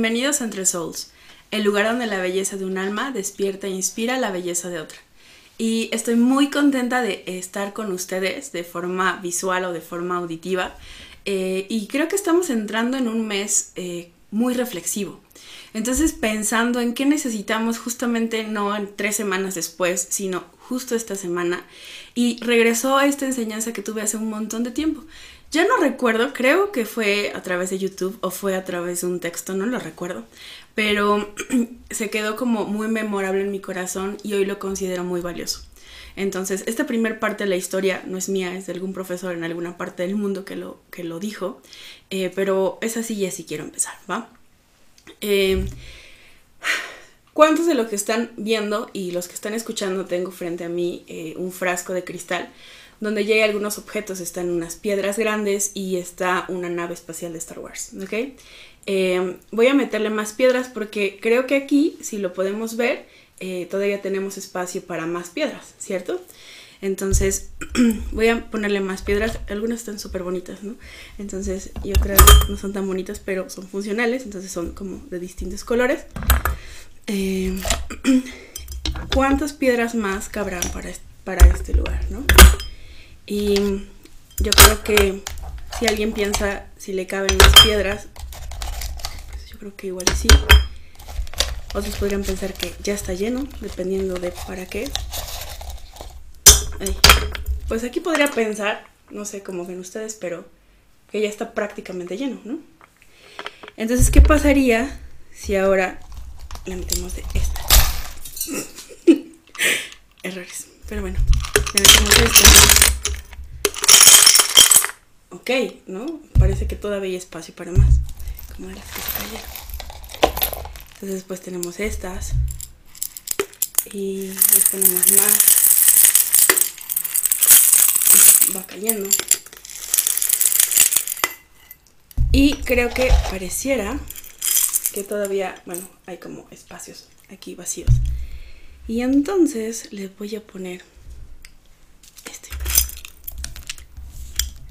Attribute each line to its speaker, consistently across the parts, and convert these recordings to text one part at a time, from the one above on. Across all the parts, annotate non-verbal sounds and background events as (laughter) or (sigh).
Speaker 1: Bienvenidos a Entre Souls, el lugar donde la belleza de un alma despierta e inspira la belleza de otra. Y estoy muy contenta de estar con ustedes de forma visual o de forma auditiva. Eh, y creo que estamos entrando en un mes eh, muy reflexivo. Entonces pensando en qué necesitamos justamente no en tres semanas después, sino justo esta semana. Y regresó a esta enseñanza que tuve hace un montón de tiempo. Ya no recuerdo, creo que fue a través de YouTube o fue a través de un texto, no lo recuerdo, pero (clears throat) se quedó como muy memorable en mi corazón y hoy lo considero muy valioso. Entonces, esta primera parte de la historia no es mía, es de algún profesor en alguna parte del mundo que lo, que lo dijo, eh, pero es así y así quiero empezar, ¿va? Eh, ¿Cuántos de los que están viendo y los que están escuchando tengo frente a mí eh, un frasco de cristal? donde ya hay algunos objetos, están unas piedras grandes y está una nave espacial de Star Wars, ¿ok? Eh, voy a meterle más piedras porque creo que aquí, si lo podemos ver, eh, todavía tenemos espacio para más piedras, ¿cierto? Entonces (clears throat) voy a ponerle más piedras, algunas están súper bonitas, ¿no? Entonces, y otras no son tan bonitas, pero son funcionales, entonces son como de distintos colores. Eh, (clears throat) ¿Cuántas piedras más cabrán para, para este lugar, no? Y yo creo que si alguien piensa si le caben las piedras, pues yo creo que igual sí. Otros podrían pensar que ya está lleno, dependiendo de para qué. Pues aquí podría pensar, no sé cómo ven ustedes, pero que ya está prácticamente lleno, ¿no? Entonces, ¿qué pasaría si ahora le metemos de esta? (laughs) Errores. Pero bueno, le metemos esta ok, ¿no? Parece que todavía hay espacio para más, como las que se cayeron. Entonces después tenemos estas y después tenemos más. Va cayendo. Y creo que pareciera que todavía, bueno, hay como espacios aquí vacíos. Y entonces les voy a poner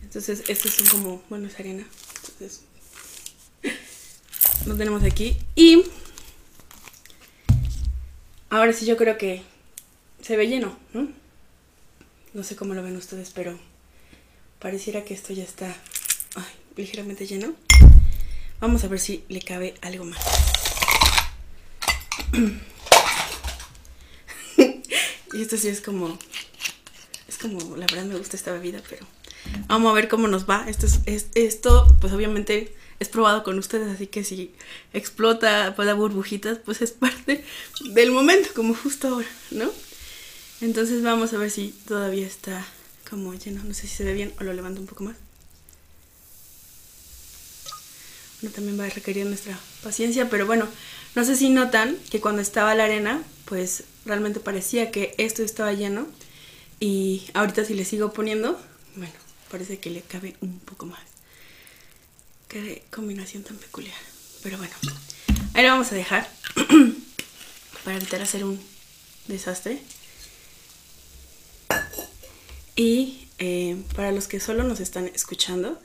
Speaker 1: Entonces, estos son como, bueno, es arena. Entonces, lo tenemos aquí. Y ahora sí yo creo que se ve lleno, ¿no? No sé cómo lo ven ustedes, pero pareciera que esto ya está ligeramente lleno. Vamos a ver si le cabe algo más. (clears throat) y esto sí es como... Es como, la verdad me gusta esta bebida, pero Vamos a ver cómo nos va. Esto, es, esto pues obviamente es probado con ustedes, así que si explota, puede burbujitas, pues es parte del momento, como justo ahora, ¿no? Entonces vamos a ver si todavía está como lleno. No sé si se ve bien o lo levanto un poco más. También va a requerir nuestra paciencia, pero bueno, no sé si notan que cuando estaba la arena, pues realmente parecía que esto estaba lleno. Y ahorita si le sigo poniendo, bueno, parece que le cabe un poco más. Qué combinación tan peculiar. Pero bueno, ahí lo vamos a dejar (clears throat) para evitar hacer un desastre. Y eh, para los que solo nos están escuchando,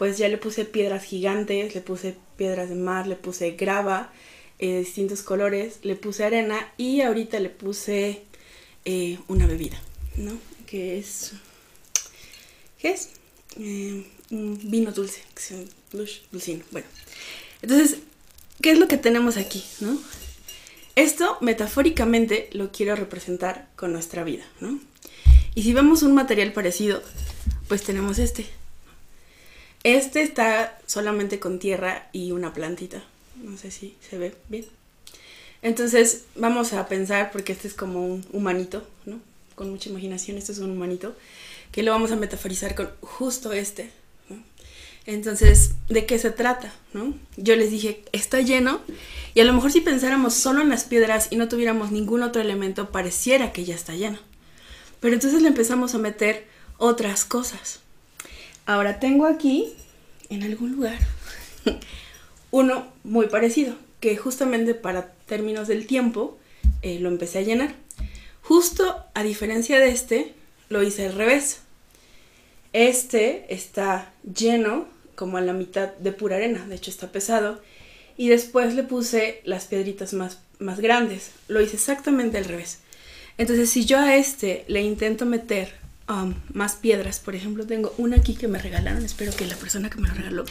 Speaker 1: pues ya le puse piedras gigantes, le puse piedras de mar, le puse grava eh, distintos colores, le puse arena y ahorita le puse eh, una bebida, ¿no? Que es... ¿Qué es? Eh, un vino dulce, blush, dulcino. Bueno, entonces, ¿qué es lo que tenemos aquí, no? Esto metafóricamente lo quiero representar con nuestra vida, ¿no? Y si vemos un material parecido, pues tenemos este. Este está solamente con tierra y una plantita. No sé si se ve bien. Entonces vamos a pensar, porque este es como un humanito, ¿no? Con mucha imaginación, este es un humanito que lo vamos a metaforizar con justo este. Entonces, ¿de qué se trata? ¿no? Yo les dije, está lleno, y a lo mejor si pensáramos solo en las piedras y no tuviéramos ningún otro elemento, pareciera que ya está lleno. Pero entonces le empezamos a meter otras cosas. Ahora tengo aquí, en algún lugar, (laughs) uno muy parecido, que justamente para términos del tiempo eh, lo empecé a llenar. Justo a diferencia de este, lo hice al revés. Este está lleno como a la mitad de pura arena, de hecho está pesado. y después le puse las piedritas más, más grandes. Lo hice exactamente al revés. Entonces, si yo a este le intento meter um, más piedras, por ejemplo, tengo una aquí que me regalaron, espero que la persona que me lo regaló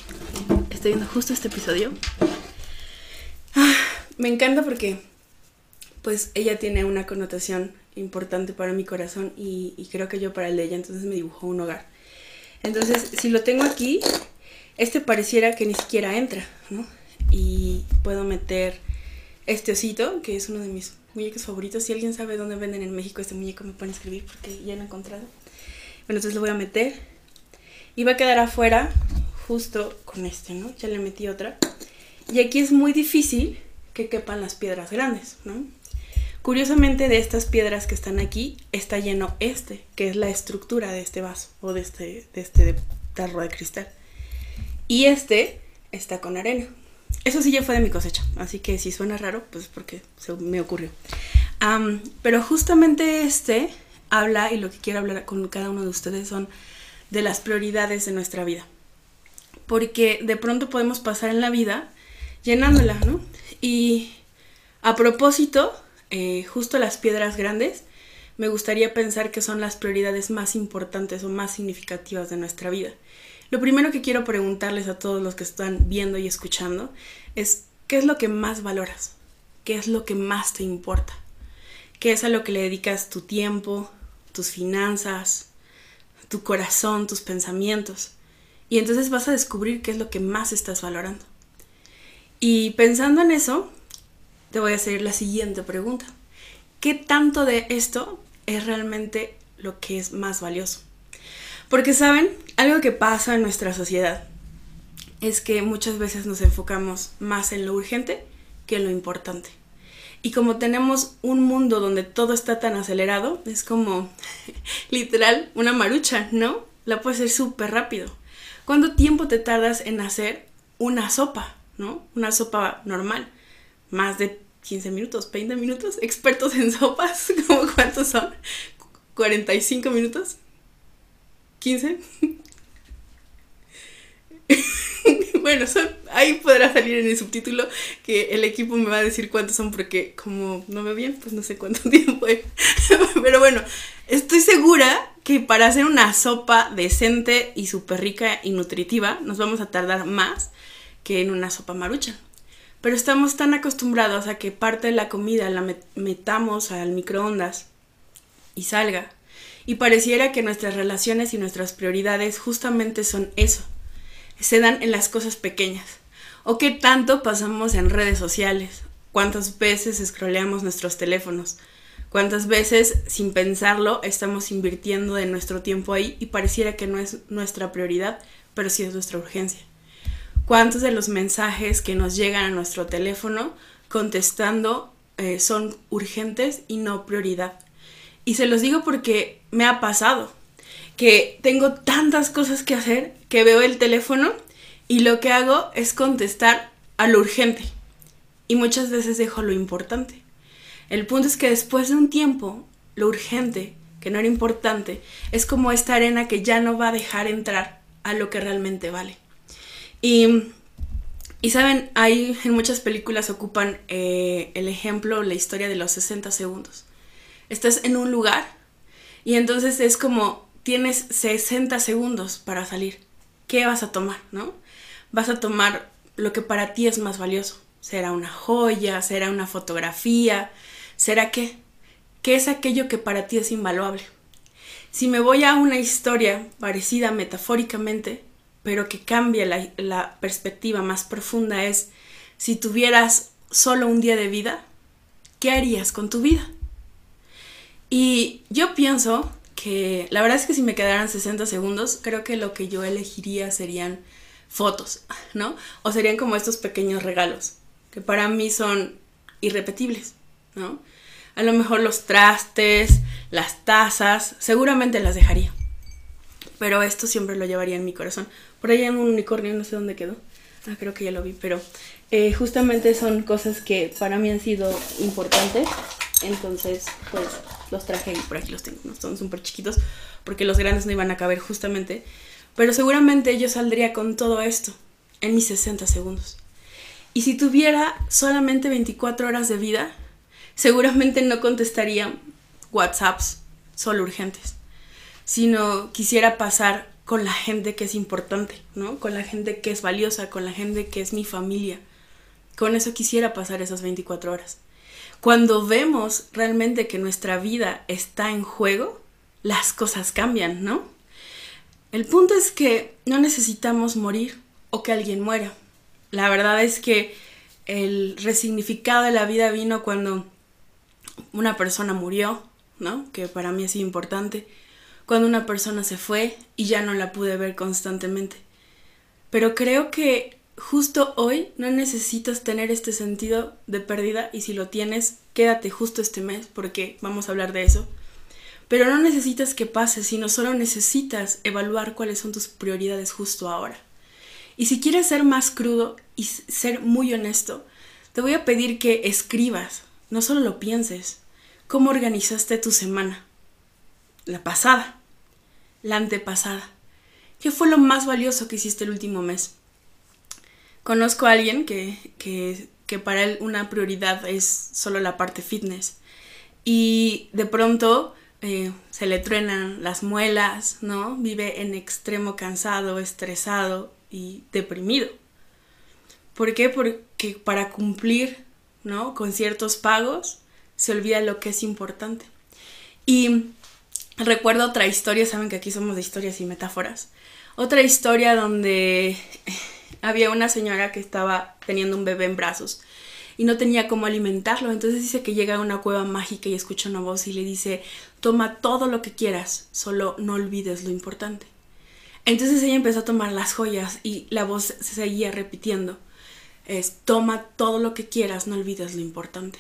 Speaker 1: esté viendo justo este episodio. Ah, me encanta porque, pues, ella tiene una connotación importante para mi corazón y, creo que yo para el de ella, entonces me dibujó un hogar. Entonces, si lo tengo aquí, este pareciera que ni siquiera entra, ¿no? Y puedo meter este osito, que es uno de mis muñecos favoritos. Si alguien sabe dónde venden en México este muñeco, me pueden escribir porque ya lo he encontrado. Bueno, entonces lo voy a meter. Y va a quedar afuera justo con este, ¿no? Ya le metí otra. Y aquí es muy difícil que quepan las piedras grandes, ¿no? Curiosamente de estas piedras que están aquí está lleno este, que es la estructura de este vaso o de este, de este tarro de cristal. Y este está con arena. Eso sí ya fue de mi cosecha, así que si suena raro, pues porque se me ocurrió. pero justamente este habla, y lo que quiero hablar con cada uno de ustedes son de las prioridades de nuestra vida. Porque de pronto podemos pasar en la vida llenándola, ¿no? Y a propósito, eh, justo las piedras grandes, me gustaría pensar que son las prioridades más importantes o más significativas de nuestra vida. Lo primero que quiero preguntarles a todos los que están viendo y escuchando es, ¿qué es lo que más valoras? ¿Qué es lo que más te importa? ¿Qué es a lo que le dedicas tu tiempo, tus finanzas, tu corazón, tus pensamientos? Y entonces vas a descubrir qué es lo que más estás valorando. Y pensando en eso, te voy a hacer la siguiente pregunta. ¿Qué tanto de esto es realmente lo que es más valioso? Porque, ¿saben? Algo que pasa en nuestra sociedad es que muchas veces nos enfocamos más en lo urgente que en lo importante. Y como tenemos un mundo donde todo está tan acelerado, es como (laughs) literal una marucha, ¿no? La puedes hacer súper rápido. ¿Cuánto tiempo te tardas en hacer una sopa, ¿no? Una sopa normal más de 15 minutos, 20 minutos. Expertos en sopas, (laughs) ¿cómo cuántos son? 45 minutos. 15. (laughs) bueno, son, ahí podrá salir en el subtítulo que el equipo me va a decir cuántos son porque como no veo bien, pues no sé cuánto (laughs) tiempo es. Pero bueno, estoy segura que para hacer una sopa decente y súper rica y nutritiva nos vamos a tardar más que en una sopa marucha. Pero estamos tan acostumbrados a que parte de la comida la metamos al microondas y salga. Y pareciera que nuestras relaciones y nuestras prioridades justamente son eso. Se dan en las cosas pequeñas. ¿O qué tanto pasamos en redes sociales? ¿Cuántas veces scrolleamos nuestros teléfonos? ¿Cuántas veces, sin pensarlo, estamos invirtiendo de nuestro tiempo ahí y pareciera que no es nuestra prioridad, pero sí es nuestra urgencia? cuántos de los mensajes que nos llegan a nuestro teléfono contestando eh, son urgentes y no prioridad. Y se los digo porque me ha pasado que tengo tantas cosas que hacer que veo el teléfono y lo que hago es contestar a lo urgente. Y muchas veces dejo lo importante. El punto es que después de un tiempo, lo urgente, que no era importante, es como esta arena que ya no va a dejar entrar a lo que realmente vale. Y, y saben, ahí en muchas películas ocupan eh, el ejemplo, la historia de los 60 segundos. Estás en un lugar y entonces es como tienes 60 segundos para salir. ¿Qué vas a tomar, no? Vas a tomar lo que para ti es más valioso. ¿Será una joya? ¿Será una fotografía? ¿Será qué? ¿Qué es aquello que para ti es invaluable? Si me voy a una historia parecida metafóricamente, pero que cambia la, perspectiva más profunda es, si tuvieras solo un día de vida, ¿qué harías con tu vida? Y yo pienso que la verdad es que si me quedaran 60 segundos, creo que lo que yo elegiría serían fotos, ¿no? O serían como estos pequeños regalos, que para mí son irrepetibles, ¿no? A lo mejor los trastes, las tazas, seguramente las dejaría. Pero esto siempre lo llevaría en mi corazón. Por ahí hay un unicornio, no sé dónde quedó. Ah, creo que ya lo vi, pero eh, justamente son cosas que para mí han sido importantes. Entonces, pues los traje por aquí los tengo. Son súper chiquitos porque los grandes no iban a caber justamente. Pero seguramente yo saldría con todo esto en mis 60 segundos. Y si tuviera solamente 24 horas de vida, seguramente no contestaría WhatsApps solo urgentes, sino quisiera pasar con la gente que es importante, ¿no? Con la gente que es valiosa, con la gente que es mi familia. Con eso quisiera pasar esas 24 horas. Cuando vemos realmente que nuestra vida está en juego, las cosas cambian, ¿no? El punto es que no necesitamos morir o que alguien muera. La verdad es que el resignificado de la vida vino cuando una persona murió, ¿no? Que para mí es importante. Cuando una persona se fue y ya no la pude ver constantemente. Pero creo que justo hoy no necesitas tener este sentido de pérdida y si lo tienes, quédate justo este mes porque vamos a hablar de eso. Pero no necesitas que pase, sino solo necesitas evaluar cuáles son tus prioridades justo ahora. Y si quieres ser más crudo y ser muy honesto, te voy a pedir que escribas, no solo lo pienses, cómo organizaste tu semana, la pasada, la antepasada. ¿Qué fue lo más valioso que hiciste el último mes? Conozco a alguien que, que, para él una prioridad es solo la parte fitness. Y de pronto eh, se le truenan las muelas, ¿no? Vive en extremo cansado, estresado y deprimido. ¿Por qué? Porque para cumplir, ¿no? Con ciertos pagos se olvida lo que es importante. Y recuerdo otra historia, saben que aquí somos de historias y metáforas. Otra historia donde había una señora que estaba teniendo un bebé en brazos y no tenía cómo alimentarlo. Entonces dice que llega a una cueva mágica y escucha una voz y le dice, toma todo lo que quieras, solo no olvides lo importante. Entonces ella empezó a tomar las joyas y la voz se seguía repitiendo, es, toma todo lo que quieras, no olvides lo importante.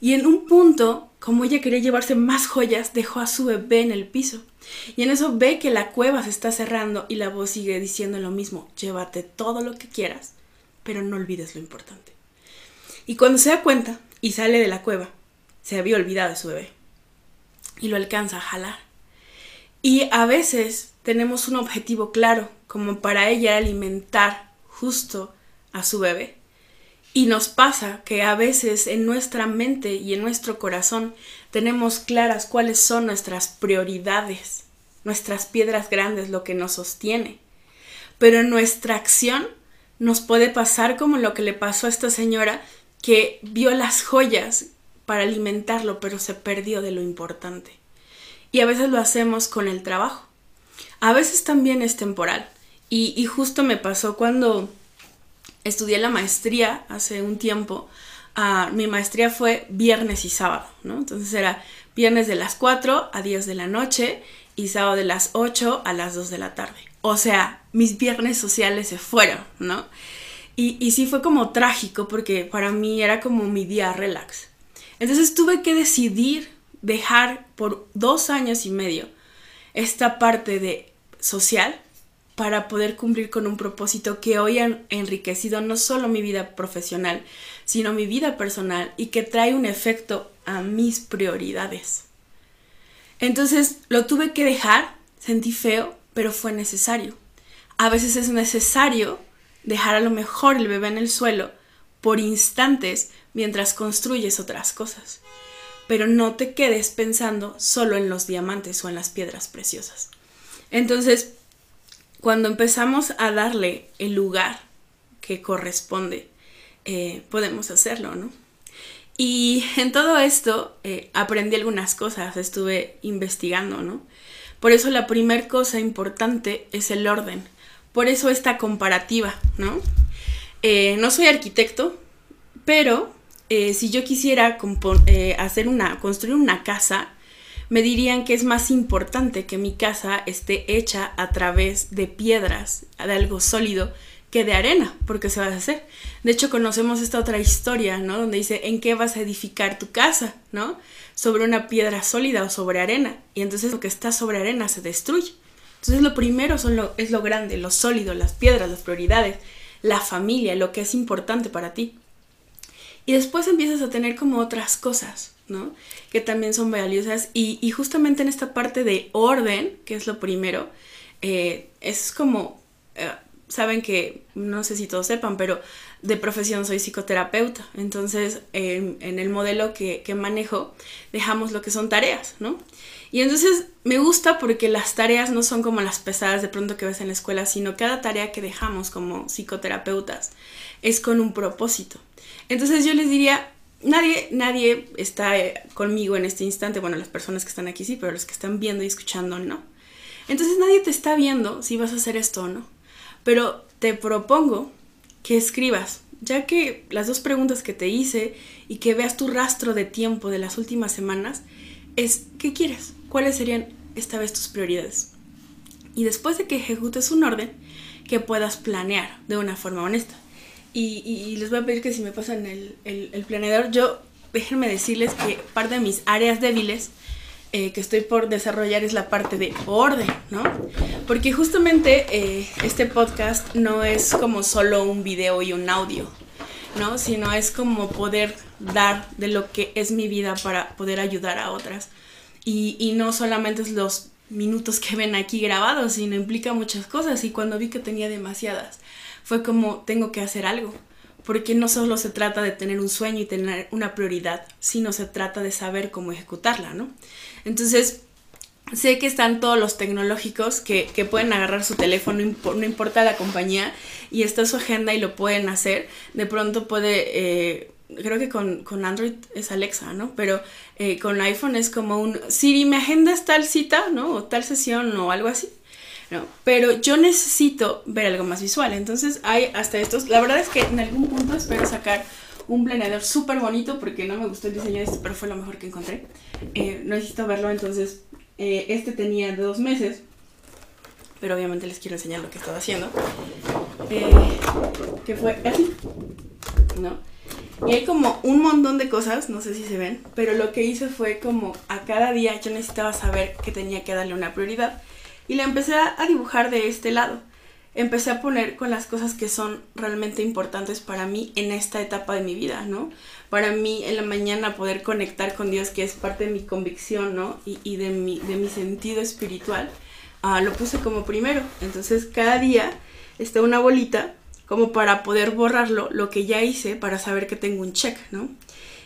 Speaker 1: Y en un punto, como ella quería llevarse más joyas, dejó a su bebé en el piso. Y en eso ve que la cueva se está cerrando y la voz sigue diciendo lo mismo, llévate todo lo que quieras, pero no olvides lo importante. Y cuando se da cuenta y sale de la cueva, se había olvidado de su bebé. Y lo alcanza a jalar. Y a veces tenemos un objetivo claro, como para ella alimentar justo a su bebé. Y nos pasa que a veces en nuestra mente y en nuestro corazón tenemos claras cuáles son nuestras prioridades, nuestras piedras grandes, lo que nos sostiene. Pero en nuestra acción nos puede pasar como lo que le pasó a esta señora que vio las joyas para alimentarlo, pero se perdió de lo importante. Y a veces lo hacemos con el trabajo. A veces también es temporal. Y, y justo me pasó cuando estudié la maestría hace un tiempo. Uh, mi maestría fue viernes y sábado, ¿no? Entonces era viernes de las 4 a 10 de la noche y sábado de las 8 a las 2 de la tarde. O sea, mis viernes sociales se fueron, ¿no? Y, y sí fue como trágico porque para mí era como mi día relax. Entonces tuve que decidir dejar por dos años y medio esta parte de social para poder cumplir con un propósito que hoy ha enriquecido no solo mi vida profesional, sino mi vida personal y que trae un efecto a mis prioridades. Entonces lo tuve que dejar, sentí feo, pero fue necesario. A veces es necesario dejar a lo mejor el bebé en el suelo por instantes mientras construyes otras cosas. Pero no te quedes pensando solo en los diamantes o en las piedras preciosas. Entonces, cuando empezamos a darle el lugar que corresponde, eh, podemos hacerlo, ¿no? Y en todo esto eh, aprendí algunas cosas, estuve investigando, ¿no? Por eso la primera cosa importante es el orden. Por eso esta comparativa, ¿no? Eh, no soy arquitecto, pero si yo quisiera hacer una, construir una casa, me dirían que es más importante que mi casa esté hecha a través de piedras, de algo sólido, que de arena, porque se va a hacer. De hecho, conocemos esta otra historia, ¿no? Donde dice, ¿en qué vas a edificar tu casa, ¿no? Sobre una piedra sólida o sobre arena. Y entonces lo que está sobre arena se destruye. Entonces lo primero es lo grande, lo sólido, las piedras, las prioridades, la familia, lo que es importante para ti. Y después empiezas a tener como otras cosas, ¿no? Que también son valiosas. Y, justamente en esta parte de orden, que es lo primero, eh, es como, eh, saben que, no sé si todos sepan, pero de profesión soy psicoterapeuta. Entonces, en el modelo que, que, manejo, dejamos lo que son tareas, ¿no? Y entonces me gusta porque las tareas no son como las pesadas de pronto que ves en la escuela, sino cada tarea que dejamos como psicoterapeutas es con un propósito. Entonces yo les diría, nadie, nadie está eh, conmigo en este instante, bueno, las personas que están aquí sí, pero los que están viendo y escuchando no. Entonces nadie te está viendo si vas a hacer esto o no. Pero te propongo que escribas, ya que las dos preguntas que te hice y que veas tu rastro de tiempo de las últimas semanas es ¿qué quieres? ¿Cuáles serían esta vez tus prioridades? Y después de que ejecutes un orden, que puedas planear de una forma honesta. Y, les voy a pedir que si me pasan el, el planeador, yo déjenme decirles que parte de mis áreas débiles eh, que estoy por desarrollar es la parte de orden, ¿no? Porque justamente eh, este podcast no es como solo un video y un audio, ¿no? Sino es como poder dar de lo que es mi vida para poder ayudar a otras. Y, y no solamente es los minutos que ven aquí grabados, sino implica muchas cosas. Y cuando vi que tenía demasiadas, fue como tengo que hacer algo porque no solo se trata de tener un sueño y tener una prioridad, sino se trata de saber cómo ejecutarla, ¿no? Entonces, sé que están todos los tecnológicos que, que pueden agarrar su teléfono, no importa la compañía, y está su agenda y lo pueden hacer. De pronto puede, eh, creo que con, con, Android es Alexa, ¿no? Pero eh, con iPhone es como un, Siri, mi agenda es tal cita, ¿no? O tal sesión o algo así. ¿no? Pero yo necesito ver algo más visual. Entonces hay hasta estos. La verdad es que en algún punto espero sacar un planeador súper bonito porque no me gustó el diseño de este, pero fue lo mejor que encontré. Eh, necesito verlo, entonces eh, este tenía dos meses, pero obviamente les quiero enseñar lo que estaba haciendo. Que fue así, ¿no? Y hay como un montón de cosas, no sé si se ven, pero lo que hice fue como a cada día yo necesitaba saber que tenía que darle una prioridad y la empecé a dibujar de este lado. Empecé a poner con las cosas que son realmente importantes para mí en esta etapa de mi vida, ¿no? Para mí en la mañana poder conectar con Dios, que es parte de mi convicción, ¿no? Y, de, mi, de mi sentido espiritual, ah, lo puse como primero. Entonces cada día está una bolita como para poder borrarlo, lo que ya hice, para saber que tengo un check, ¿no?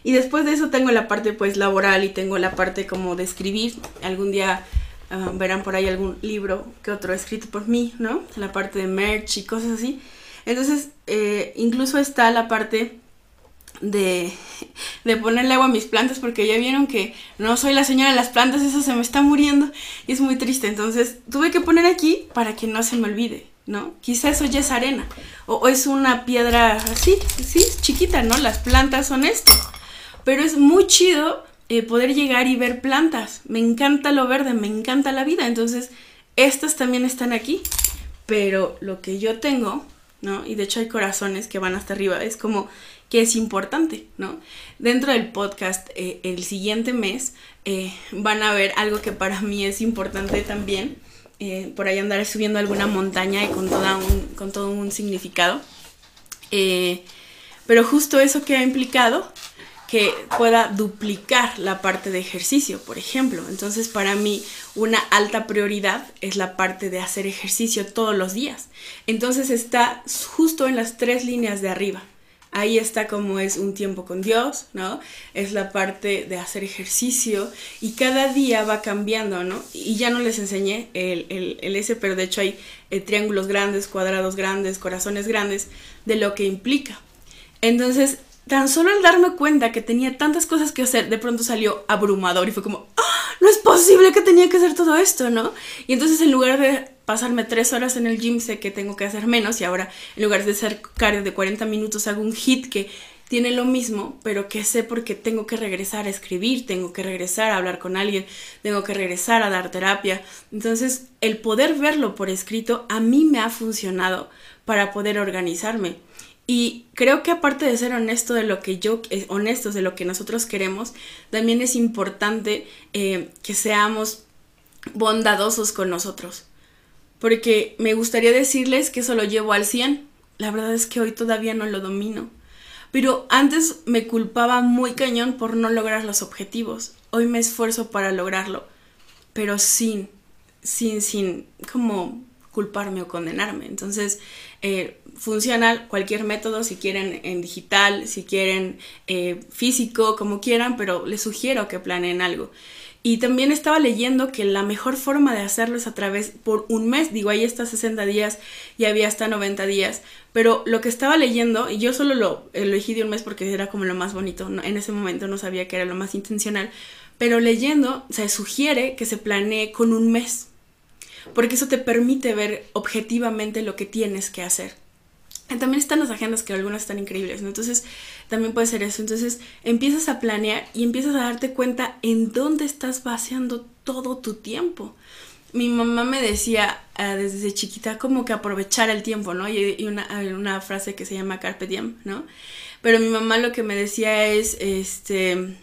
Speaker 1: Y después de eso tengo la parte pues laboral y tengo la parte como de escribir. Algún día Ah, verán por ahí algún libro que otro escrito por mí, ¿no? La parte de merch y cosas así. Entonces, eh, incluso está la parte de, de ponerle agua a mis plantas porque ya vieron que no soy la señora de las plantas, eso se me está muriendo y es muy triste. Entonces, tuve que poner aquí para que no se me olvide, ¿no? Quizá eso ya es arena o, es una piedra así, sí, chiquita, ¿no? Las plantas son esto. Pero es muy chido eh, poder llegar y ver plantas. Me encanta lo verde, me encanta la vida. Entonces, estas también están aquí. Pero lo que yo tengo, ¿no? Y de hecho hay corazones que van hasta arriba. Es como que es importante, ¿no? Dentro del podcast, eh, el siguiente mes, eh, van a ver algo que para mí es importante también. Por ahí andar subiendo alguna montaña y con, toda un, con todo un significado. pero justo eso que ha implicado que pueda duplicar la parte de ejercicio, por ejemplo. Entonces, para mí, una alta prioridad es la parte de hacer ejercicio todos los días. Entonces, está justo en las tres líneas de arriba. Ahí está como es un tiempo con Dios, ¿no? Es la parte de hacer ejercicio y cada día va cambiando, ¿no? Y ya no les enseñé el, ese, pero de hecho hay eh, triángulos grandes, cuadrados grandes, corazones grandes, de lo que implica. Entonces, tan solo al darme cuenta que tenía tantas cosas que hacer, de pronto salió abrumador y fue como, ¡Ah! no es posible que tenía que hacer todo esto, ¿no? Y entonces en lugar de pasarme tres horas en el gym, sé que tengo que hacer menos y ahora en lugar de hacer cardio de 40 minutos hago un hit que tiene lo mismo, pero que sé porque tengo que regresar a escribir, tengo que regresar a hablar con alguien, tengo que regresar a dar terapia. Entonces, el poder verlo por escrito a mí me ha funcionado para poder organizarme. Y creo que aparte de ser honesto de lo que yo, eh, honestos de lo que nosotros queremos, también es importante eh, que seamos bondadosos con nosotros. Porque me gustaría decirles que eso lo llevo al 100. La verdad es que hoy todavía no lo domino. Pero antes me culpaba muy cañón por no lograr los objetivos. Hoy me esfuerzo para lograrlo. Pero sin, sin, sin, como culparme o condenarme. Entonces, eh, funciona cualquier método, si quieren en digital, si quieren eh, físico, como quieran, pero les sugiero que planeen algo. Y también estaba leyendo que la mejor forma de hacerlo es a través por un mes, digo, ahí está 60 días y había hasta 90 días, pero lo que estaba leyendo, y yo solo lo elegí de un mes porque era como lo más bonito, en ese momento no sabía que era lo más intencional, pero leyendo se sugiere que se planee con un mes, porque eso te permite ver objetivamente lo que tienes que hacer. También están las agendas que algunas están increíbles, ¿no? Entonces, también puede ser eso. Entonces, empiezas a planear y empiezas a darte cuenta en dónde estás vaciando todo tu tiempo. Mi mamá me decía ah, desde chiquita como que aprovechar el tiempo, ¿no? Y, una, una, frase que se llama carpe diem, ¿no? Pero mi mamá lo que me decía es, este,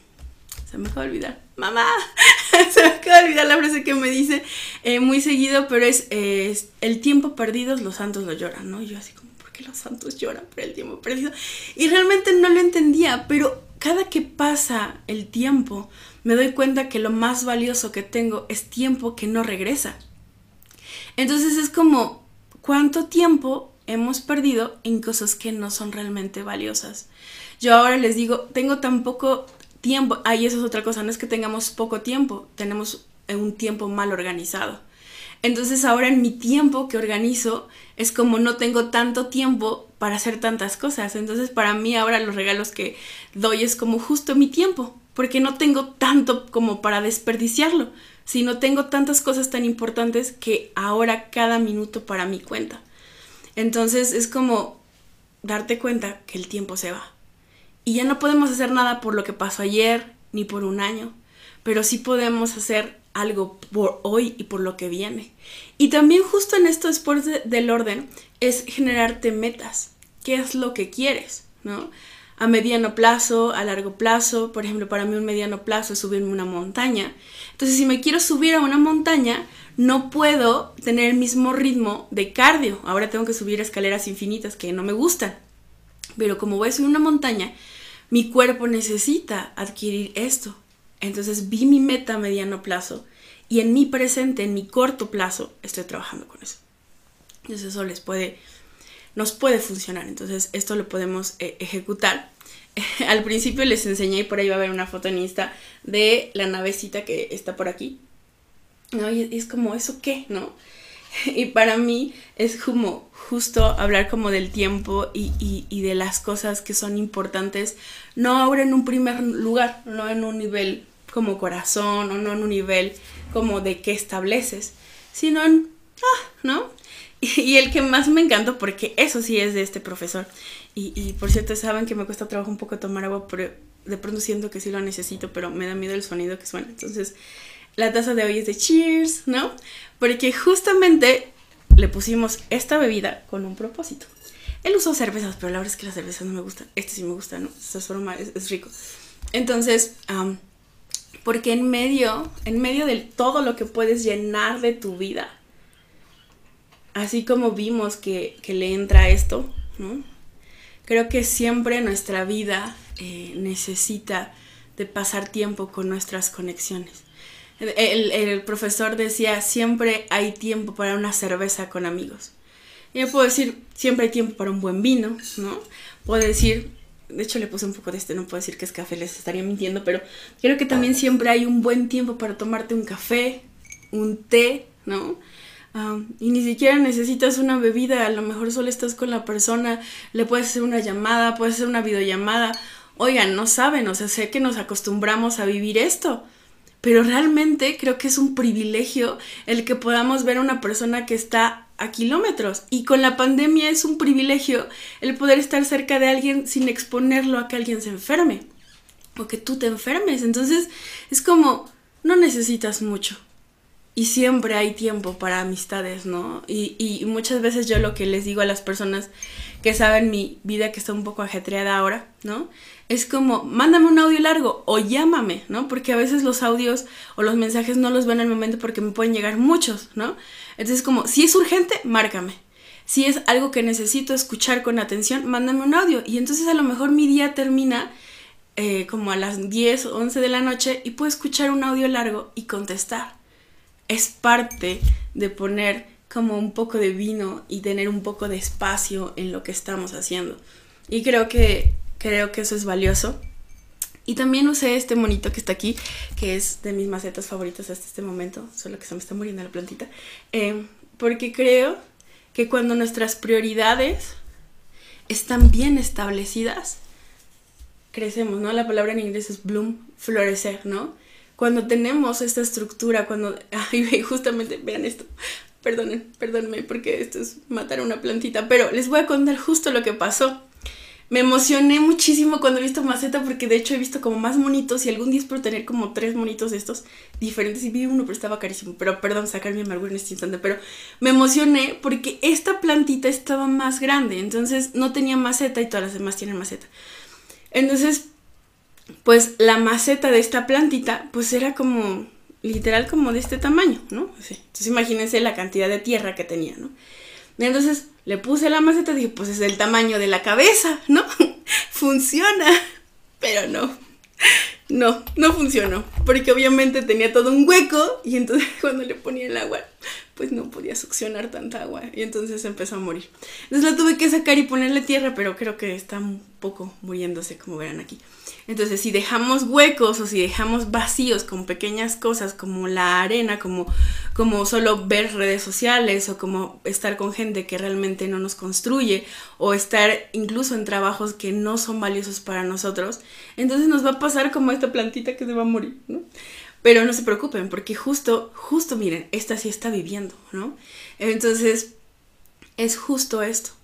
Speaker 1: se me acaba de olvidar, mamá, (laughs) se me acaba de olvidar la frase que me dice eh, muy seguido, pero es, es, el tiempo perdido los santos lo lloran, ¿no? Y yo así como, los santos lloran por el tiempo perdido. Y realmente no lo entendía, pero cada que pasa el tiempo, me doy cuenta que lo más valioso que tengo es tiempo que no regresa. Entonces es como, ¿cuánto tiempo hemos perdido en cosas que no son realmente valiosas? Yo ahora les digo, tengo tan poco tiempo, ahí eso es otra cosa, no es que tengamos poco tiempo, tenemos un tiempo mal organizado. Entonces ahora en mi tiempo que organizo es como no tengo tanto tiempo para hacer tantas cosas. Entonces para mí ahora los regalos que doy es como justo mi tiempo, porque no tengo tanto como para desperdiciarlo, sino tengo tantas cosas tan importantes que ahora cada minuto para mí cuenta. Entonces es como darte cuenta que el tiempo se va. Y ya no podemos hacer nada por lo que pasó ayer ni por un año, pero sí podemos hacer algo por hoy y por lo que viene. Y también justo en esto después del orden es generarte metas. ¿Qué es lo que quieres? ¿No? A mediano plazo, a largo plazo, por ejemplo, para mí un mediano plazo es subirme una montaña. Entonces, si me quiero subir a una montaña, no puedo tener el mismo ritmo de cardio. Ahora tengo que subir escaleras infinitas que no me gustan. Pero como voy a subir una montaña, mi cuerpo necesita adquirir esto. Entonces vi mi meta a mediano plazo y en mi presente, en mi corto plazo, estoy trabajando con eso. Entonces eso les puede, nos puede funcionar. Entonces esto lo podemos eh, ejecutar. (laughs) Al principio les enseñé y por ahí va a haber una foto en Insta de la navecita que está por aquí. ¿No? Y es como, ¿eso qué? ¿No? (laughs) Y para mí es como justo hablar como del tiempo y, y, de las cosas que son importantes, no ahora en un primer lugar, no en un nivel como corazón o no en un nivel como de qué estableces, sino en, ah, ¿no? (laughs) Y, el que más me encantó, porque eso sí es de este profesor. Y, y, por cierto, saben que me cuesta trabajo un poco tomar agua, pero de pronto siento que sí lo necesito, pero me da miedo el sonido que suena. Entonces, la taza de hoy es de Cheers, ¿no? Porque justamente le pusimos esta bebida con un propósito. Él usó cervezas, pero la verdad es que las cervezas no me gustan. Este sí me gusta, ¿no? Esta forma es, es rico. Entonces, porque en medio, en medio de todo lo que puedes llenar de tu vida, así como vimos que, le entra esto, ¿no? Creo que siempre nuestra vida eh, necesita de pasar tiempo con nuestras conexiones. El, el, profesor decía, siempre hay tiempo para una cerveza con amigos. Y yo puedo decir, siempre hay tiempo para un buen vino, ¿no? Puedo decir, de hecho le puse un poco de este, no puedo decir que es café, les estaría mintiendo, pero creo que también siempre hay un buen tiempo para tomarte un café, un té, ¿no? y ni siquiera necesitas una bebida, a lo mejor solo estás con la persona, le puedes hacer una llamada, puedes hacer una videollamada. Oigan, no saben, o sea, sé que nos acostumbramos a vivir esto, pero realmente creo que es un privilegio el que podamos ver a una persona que está a kilómetros. Y con la pandemia es un privilegio el poder estar cerca de alguien sin exponerlo a que alguien se enferme o que tú te enfermes. Entonces es como, no necesitas mucho. Y siempre hay tiempo para amistades, ¿no? Y, y muchas veces yo lo que les digo a las personas que saben mi vida que está un poco ajetreada ahora, ¿no? Es como, mándame un audio largo o llámame, ¿no? Porque a veces los audios o los mensajes no los ven en el momento porque me pueden llegar muchos, ¿no? Entonces como, si es urgente, márcame. Si es algo que necesito escuchar con atención, mándame un audio. Y entonces a lo mejor mi día termina eh, como a las 10 o 11 de la noche y puedo escuchar un audio largo y contestar. Es parte de poner como un poco de vino y tener un poco de espacio en lo que estamos haciendo. Y creo que, creo que eso es valioso. Y también usé este monito que está aquí, que es de mis macetas favoritas hasta este momento, solo que se me está muriendo la plantita, eh, porque creo que cuando nuestras prioridades están bien establecidas, crecemos, ¿no? La palabra en inglés es bloom, florecer, ¿no? Cuando tenemos esta estructura, cuando, (laughs) ay, justamente, vean esto, perdonen, perdónenme porque esto es matar una plantita, pero les voy a contar justo lo que pasó. Me emocioné muchísimo cuando he visto maceta porque de hecho he visto como más monitos y algún día espero tener como tres monitos de estos diferentes y vi uno pero estaba carísimo, pero perdón sacar mi amargura en este instante, pero me emocioné porque esta plantita estaba más grande, entonces no tenía maceta y todas las demás tienen maceta. Entonces, pues la maceta de esta plantita pues era como literal como de este tamaño, ¿no? Entonces imagínense la cantidad de tierra que tenía, ¿no? entonces le puse la maceta y dije, pues es el tamaño de la cabeza, ¿no? (laughs) Funciona. Pero no. No, no funcionó. Porque obviamente tenía todo un hueco y entonces (laughs) cuando le ponía el agua, pues no podía succionar tanta agua y entonces empezó a morir. Entonces la tuve que sacar y ponerle tierra, pero creo que está un poco muriéndose, como verán aquí. Entonces, si dejamos huecos o si dejamos vacíos con pequeñas cosas como la arena, como, como solo ver redes sociales o como estar con gente que realmente no nos construye o estar incluso en trabajos que no son valiosos para nosotros, entonces nos va a pasar como esta plantita que se va a morir, ¿no? Pero no se preocupen porque justo, justo miren, esta sí está viviendo, ¿no? Entonces, es justo esto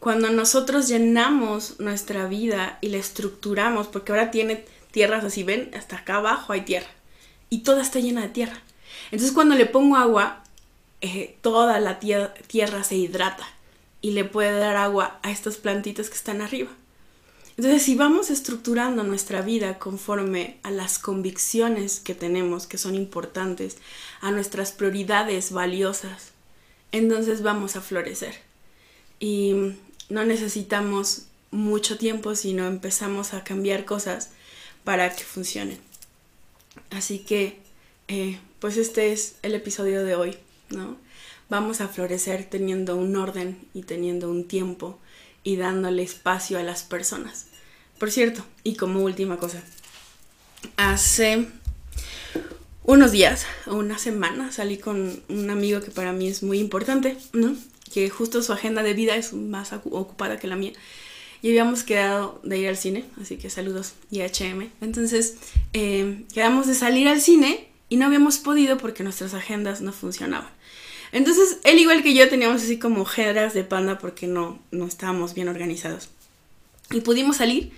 Speaker 1: cuando nosotros llenamos nuestra vida y la estructuramos, porque ahora tiene tierras así, ven, hasta acá abajo hay tierra y toda está llena de tierra. Entonces cuando le pongo agua, eh, toda la tierra se hidrata y le puede dar agua a estas plantitas que están arriba. Entonces, si vamos estructurando nuestra vida conforme a las convicciones que tenemos, que son importantes, a nuestras prioridades valiosas, entonces vamos a florecer. Y no necesitamos mucho tiempo, sino empezamos a cambiar cosas para que funcionen. Así que, eh, pues este es el episodio de hoy, ¿no? Vamos a florecer teniendo un orden y teniendo un tiempo y dándole espacio a las personas. Por cierto, y como última cosa, hace unos días o una semana salí con un amigo que para mí es muy importante, ¿no? Que justo su agenda de vida es más ocupada que la mía. Y habíamos quedado de ir al cine, así que saludos y HM. Entonces, eh, quedamos de salir al cine y no habíamos podido porque nuestras agendas no funcionaban. Entonces, él igual que yo teníamos así como agendas de panda porque no, no estábamos bien organizados. Y pudimos salir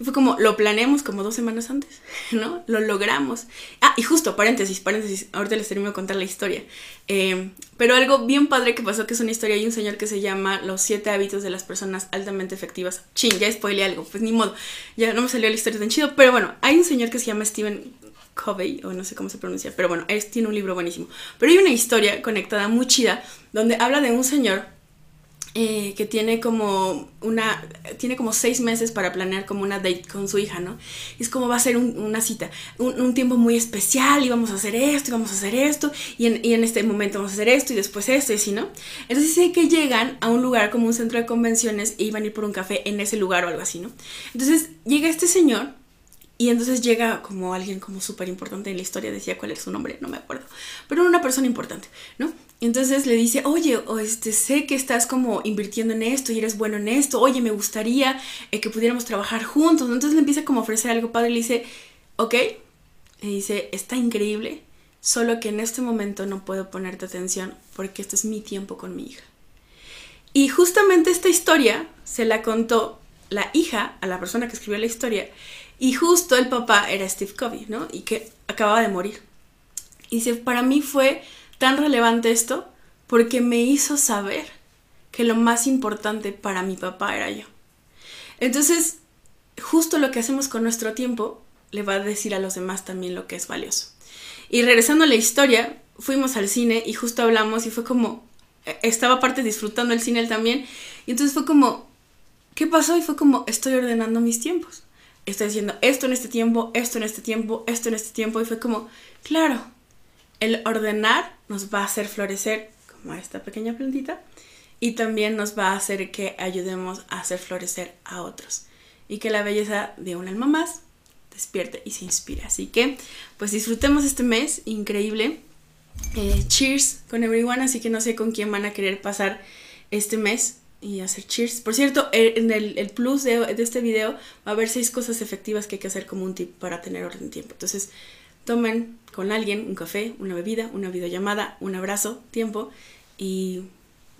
Speaker 1: y fue como, lo planeamos como dos semanas antes, (laughs) ¿no? Lo logramos. Ah, y justo, paréntesis, paréntesis, ahorita les termino de contar la historia. Eh, pero algo bien padre que pasó, que es una historia, hay un señor que se llama Los siete hábitos de las personas altamente efectivas. Chin, ya spoileé algo, pues ni modo, ya no me salió la historia tan chido, pero bueno, hay un señor que se llama Stephen Covey, o no sé cómo se pronuncia, pero bueno, él tiene un libro buenísimo. Pero hay una historia conectada muy chida, donde habla de un señor eh, que tiene como una, tiene como seis meses para planear como una date con su hija, ¿no? es como va a ser una cita, un, tiempo muy especial y vamos a hacer esto y vamos a hacer esto y en, y en, este momento vamos a hacer esto y después esto y así, ¿no? Entonces sé que llegan a un lugar como un centro de convenciones e iban a ir por un café en ese lugar o algo así, ¿no? Entonces llega este señor y entonces llega como alguien como súper importante en la historia, decía cuál es su nombre, no me acuerdo, pero una persona importante, ¿no? Entonces le dice, oye, o este, sé que estás como invirtiendo en esto y eres bueno en esto, oye, me gustaría eh, que pudiéramos trabajar juntos. Entonces le empieza como a ofrecer algo padre y le dice, ok, y dice, está increíble, solo que en este momento no puedo ponerte atención porque este es mi tiempo con mi hija. Y justamente esta historia se la contó la hija a la persona que escribió la historia y justo el papá era Steve Covey, ¿no? Y que acababa de morir. Y dice, para mí fue tan relevante esto porque me hizo saber que lo más importante para mi papá era yo. Entonces, justo lo que hacemos con nuestro tiempo le va a decir a los demás también lo que es valioso. Y regresando a la historia, fuimos al cine y justo hablamos y fue como, e, estaba aparte disfrutando el cine él también, y entonces fue como, ¿qué pasó? Y fue como, estoy ordenando mis tiempos. Estoy haciendo esto en este tiempo, esto en este tiempo, esto en este tiempo, y fue como, claro, el ordenar nos va a hacer florecer, como esta pequeña plantita, y también nos va a hacer que ayudemos a hacer florecer a otros y que la belleza de un alma más despierte y se inspire. Así que, pues disfrutemos este mes increíble. Eh, cheers con everyone, así que no sé con quién van a querer pasar este mes y hacer cheers. Por cierto, eh, en el, plus de, de, este video va a haber seis cosas efectivas que hay que hacer como un tip para tener orden de tiempo. Entonces, tomen con alguien un café, una bebida, una videollamada, un abrazo, tiempo y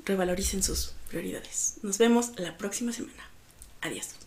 Speaker 1: revaloricen sus prioridades. Nos vemos la próxima semana. Adiós.